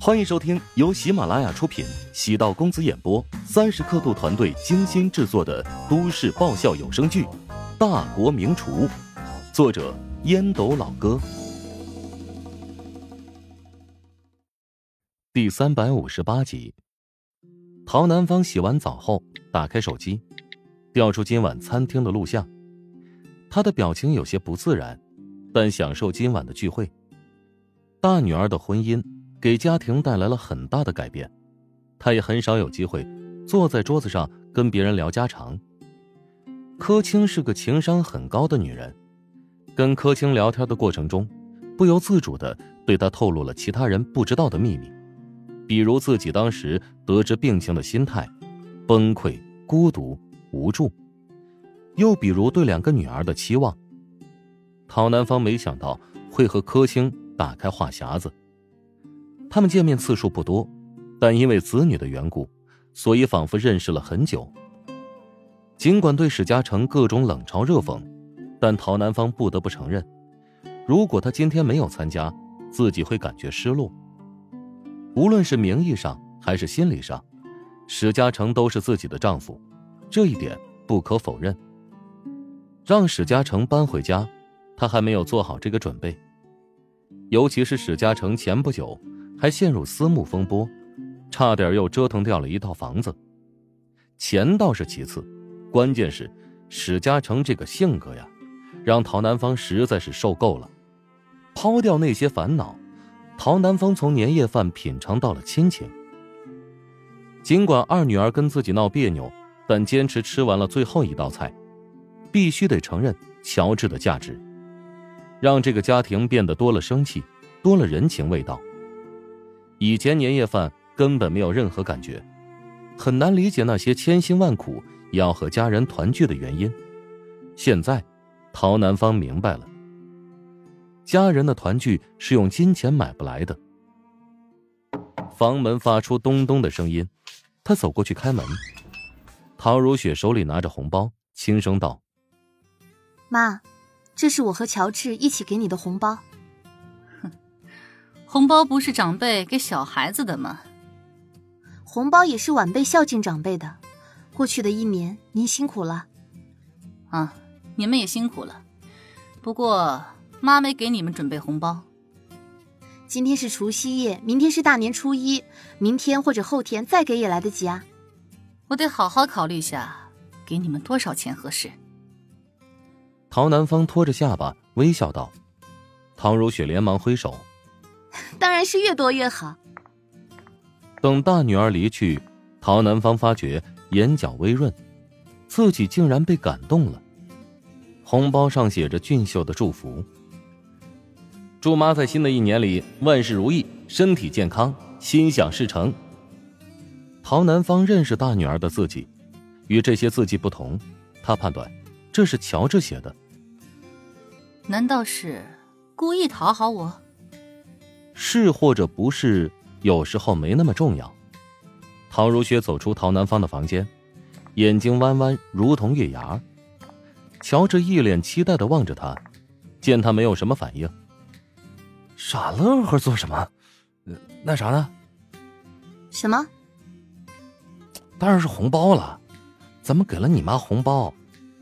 欢迎收听由喜马拉雅出品、喜道公子演播、三十刻度团队精心制作的都市爆笑有声剧《大国名厨》，作者烟斗老哥，第三百五十八集。陶南方洗完澡后，打开手机，调出今晚餐厅的录像。他的表情有些不自然，但享受今晚的聚会。大女儿的婚姻。给家庭带来了很大的改变，他也很少有机会坐在桌子上跟别人聊家常。柯青是个情商很高的女人，跟柯青聊天的过程中，不由自主的对他透露了其他人不知道的秘密，比如自己当时得知病情的心态，崩溃、孤独、无助，又比如对两个女儿的期望。陶南方没想到会和柯青打开话匣子。他们见面次数不多，但因为子女的缘故，所以仿佛认识了很久。尽管对史嘉诚各种冷嘲热讽，但陶南方不得不承认，如果他今天没有参加，自己会感觉失落。无论是名义上还是心理上，史嘉诚都是自己的丈夫，这一点不可否认。让史嘉诚搬回家，他还没有做好这个准备，尤其是史嘉诚前不久。还陷入私募风波，差点又折腾掉了一套房子。钱倒是其次，关键是史嘉诚这个性格呀，让陶南方实在是受够了。抛掉那些烦恼，陶南方从年夜饭品尝到了亲情。尽管二女儿跟自己闹别扭，但坚持吃完了最后一道菜。必须得承认乔治的价值，让这个家庭变得多了生气，多了人情味道。以前年夜饭根本没有任何感觉，很难理解那些千辛万苦要和家人团聚的原因。现在，陶南方明白了，家人的团聚是用金钱买不来的。房门发出咚咚的声音，他走过去开门。陶如雪手里拿着红包，轻声道：“妈，这是我和乔治一起给你的红包。”红包不是长辈给小孩子的吗？红包也是晚辈孝敬长辈的。过去的一年，您辛苦了。啊，你们也辛苦了。不过妈没给你们准备红包。今天是除夕夜，明天是大年初一，明天或者后天再给也来得及啊。我得好好考虑一下，给你们多少钱合适。陶南方拖着下巴微笑道。唐如雪连忙挥手。当然是越多越好。等大女儿离去，陶南方发觉眼角微润，自己竟然被感动了。红包上写着俊秀的祝福：“祝妈在新的一年里万事如意，身体健康，心想事成。”陶南方认识大女儿的字迹，与这些字迹不同，他判断这是乔治写的。难道是故意讨好我？是或者不是，有时候没那么重要。陶如雪走出陶南方的房间，眼睛弯弯，如同月牙。乔治一脸期待的望着他，见他没有什么反应，傻乐呵做什么？那啥呢？什么？当然是红包了。咱们给了你妈红包，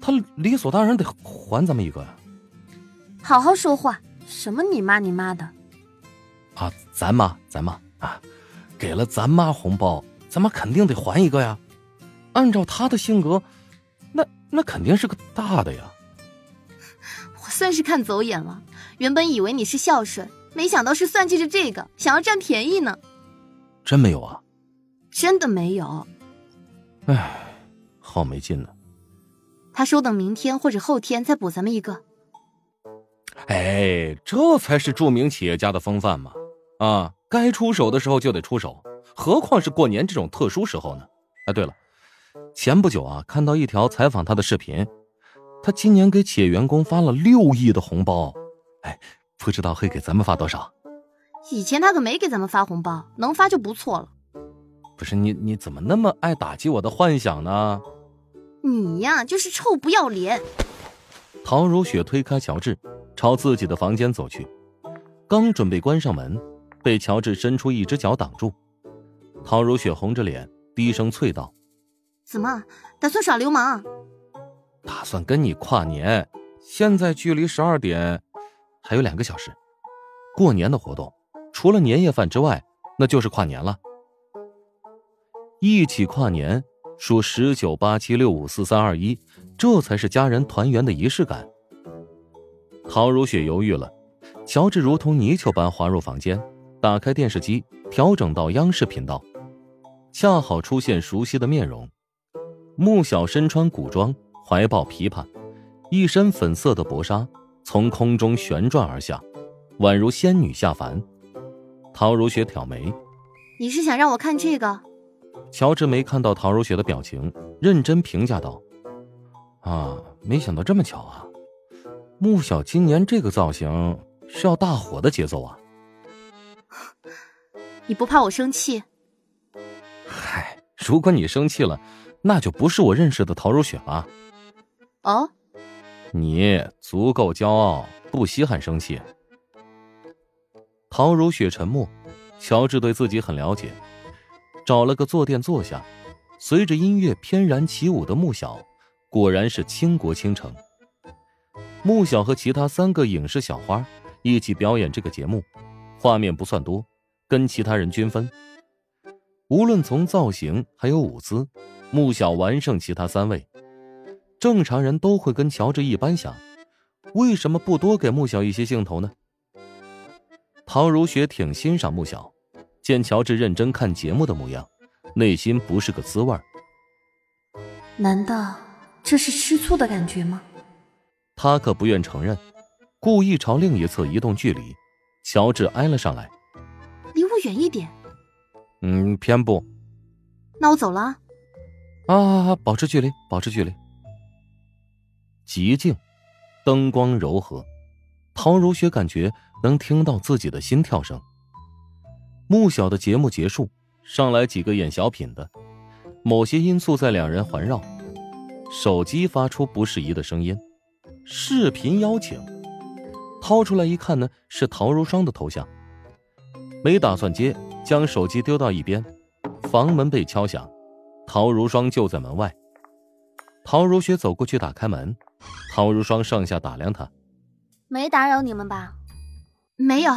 她理所当然得还咱们一个呀。好好说话，什么你妈你妈的。啊，咱妈，咱妈啊，给了咱妈红包，咱妈肯定得还一个呀。按照她的性格，那那肯定是个大的呀。我算是看走眼了，原本以为你是孝顺，没想到是算计着这个，想要占便宜呢。真没有啊？真的没有。唉，好没劲呢。他说等明天或者后天再补咱们一个。哎，这才是著名企业家的风范嘛！啊，该出手的时候就得出手，何况是过年这种特殊时候呢？哎，对了，前不久啊，看到一条采访他的视频，他今年给企业员工发了六亿的红包，哎，不知道会给咱们发多少？以前他可没给咱们发红包，能发就不错了。不是你，你怎么那么爱打击我的幻想呢？你呀，就是臭不要脸！陶如雪推开乔治，朝自己的房间走去，刚准备关上门。被乔治伸出一只脚挡住。陶如雪红着脸，低声啐道：“怎么打算耍流氓？打算跟你跨年？现在距离十二点还有两个小时。过年的活动，除了年夜饭之外，那就是跨年了。一起跨年，数十九八七六五四三二一，这才是家人团圆的仪式感。”陶如雪犹豫了，乔治如同泥鳅般滑入房间，打开电视机，调整到央视频道。恰好出现熟悉的面容，穆小身穿古装，怀抱琵琶，一身粉色的薄纱从空中旋转而下，宛如仙女下凡。陶如雪挑眉：“你是想让我看这个？”乔治没看到陶如雪的表情，认真评价道：“啊，没想到这么巧啊！穆小今年这个造型是要大火的节奏啊！你不怕我生气？”嗨如果你生气了，那就不是我认识的陶如雪了。哦，你足够骄傲，不稀罕生气。陶如雪沉默，乔治对自己很了解，找了个坐垫坐下，随着音乐翩然起舞的穆小，果然是倾国倾城。穆小和其他三个影视小花一起表演这个节目，画面不算多，跟其他人均分。无论从造型还有舞姿，穆小完胜其他三位。正常人都会跟乔治一般想，为什么不多给穆小一些镜头呢？陶如雪挺欣赏穆小，见乔治认真看节目的模样，内心不是个滋味难道这是吃醋的感觉吗？他可不愿承认，故意朝另一侧移动距离。乔治挨了上来，离我远一点。嗯，偏不。那我走了。啊，啊保持距离，保持距离。极静，灯光柔和，陶如雪感觉能听到自己的心跳声。穆小的节目结束，上来几个演小品的，某些因素在两人环绕。手机发出不适宜的声音，视频邀请。掏出来一看呢，是陶如霜的头像。没打算接。将手机丢到一边，房门被敲响，陶如霜就在门外。陶如雪走过去打开门，陶如霜上下打量他，没打扰你们吧？没有，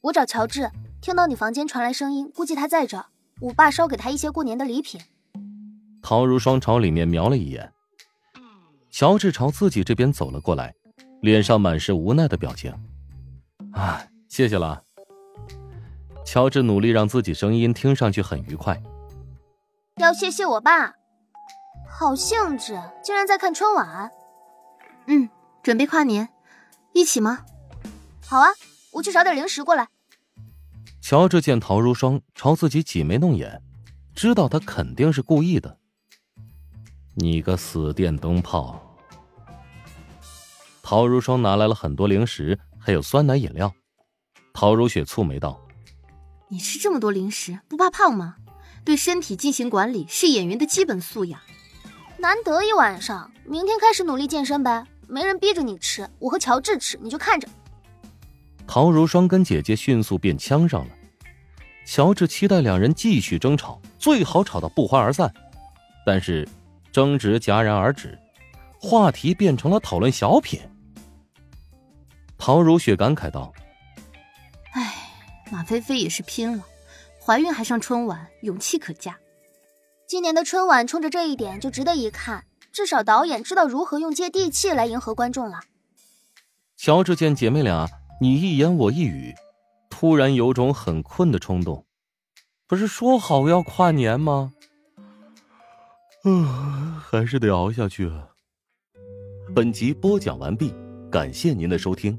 我找乔治，听到你房间传来声音，估计他在这。我爸捎给他一些过年的礼品。陶如霜朝里面瞄了一眼，乔治朝自己这边走了过来，脸上满是无奈的表情。啊，谢谢了。乔治努力让自己声音听上去很愉快。要谢谢我爸，好兴致，竟然在看春晚。嗯，准备跨年，一起吗？好啊，我去找点零食过来。乔治见陶如霜朝自己挤眉弄眼，知道他肯定是故意的。你个死电灯泡！陶如霜拿来了很多零食，还有酸奶饮料。陶如雪蹙眉道。你吃这么多零食，不怕胖吗？对身体进行管理是演员的基本素养。难得一晚上，明天开始努力健身呗。没人逼着你吃，我和乔治吃，你就看着。陶如霜跟姐姐迅速变呛上了。乔治期待两人继续争吵，最好吵到不欢而散。但是，争执戛然而止，话题变成了讨论小品。陶如雪感慨道。哎马菲菲也是拼了，怀孕还上春晚，勇气可嘉。今年的春晚冲着这一点就值得一看，至少导演知道如何用接地气来迎合观众了。乔治见姐妹俩你一言我一语，突然有种很困的冲动。不是说好要跨年吗？嗯，还是得熬下去啊。本集播讲完毕，感谢您的收听。